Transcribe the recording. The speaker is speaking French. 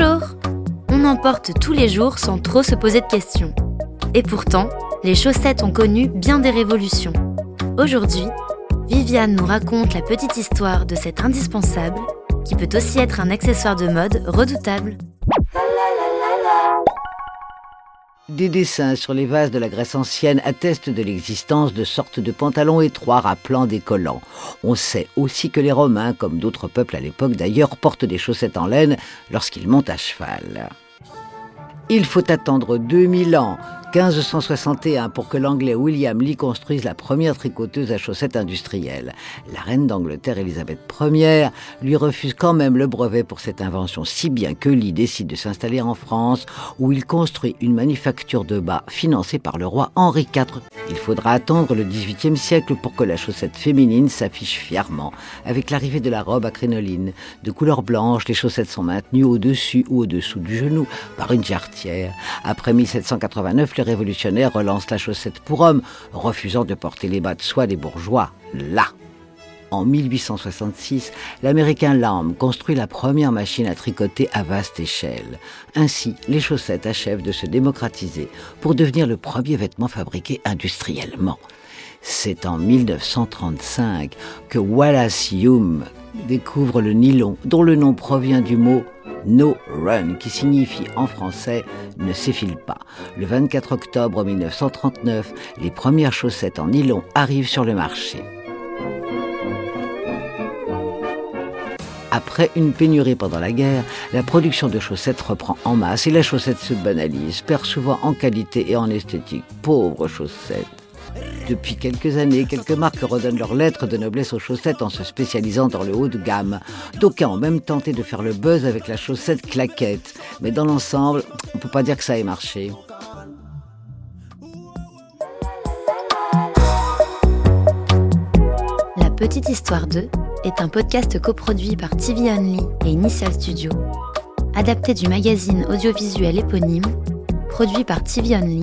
Bonjour On en porte tous les jours sans trop se poser de questions. Et pourtant, les chaussettes ont connu bien des révolutions. Aujourd'hui, Viviane nous raconte la petite histoire de cet indispensable qui peut aussi être un accessoire de mode redoutable. Des dessins sur les vases de la Grèce ancienne attestent de l'existence de sortes de pantalons étroits rappelant des collants. On sait aussi que les Romains, comme d'autres peuples à l'époque d'ailleurs, portent des chaussettes en laine lorsqu'ils montent à cheval. Il faut attendre 2000 ans 1561 pour que l'anglais William Lee construise la première tricoteuse à chaussettes industrielle. La reine d'Angleterre Elisabeth Ier lui refuse quand même le brevet pour cette invention, si bien que Lee décide de s'installer en France où il construit une manufacture de bas financée par le roi Henri IV. Il faudra attendre le XVIIIe siècle pour que la chaussette féminine s'affiche fièrement, avec l'arrivée de la robe à crinoline. De couleur blanche, les chaussettes sont maintenues au-dessus ou au-dessous du genou par une jarretière. Après 1789, les révolutionnaires relancent la chaussette pour hommes, refusant de porter les bas de soie des bourgeois. Là en 1866, l'américain Lamb construit la première machine à tricoter à vaste échelle. Ainsi, les chaussettes achèvent de se démocratiser pour devenir le premier vêtement fabriqué industriellement. C'est en 1935 que Wallace Hume découvre le nylon, dont le nom provient du mot No Run, qui signifie en français ne s'effile pas. Le 24 octobre 1939, les premières chaussettes en nylon arrivent sur le marché. Après une pénurie pendant la guerre, la production de chaussettes reprend en masse et la chaussette se banalise, perd souvent en qualité et en esthétique. Pauvres chaussettes. Depuis quelques années, quelques marques redonnent leurs lettres de noblesse aux chaussettes en se spécialisant dans le haut de gamme. D'aucuns ont même tenté de faire le buzz avec la chaussette claquette. Mais dans l'ensemble, on ne peut pas dire que ça ait marché. La Petite Histoire 2 est un podcast coproduit par TV Only et Initial Studio, adapté du magazine audiovisuel éponyme, produit par TV Only,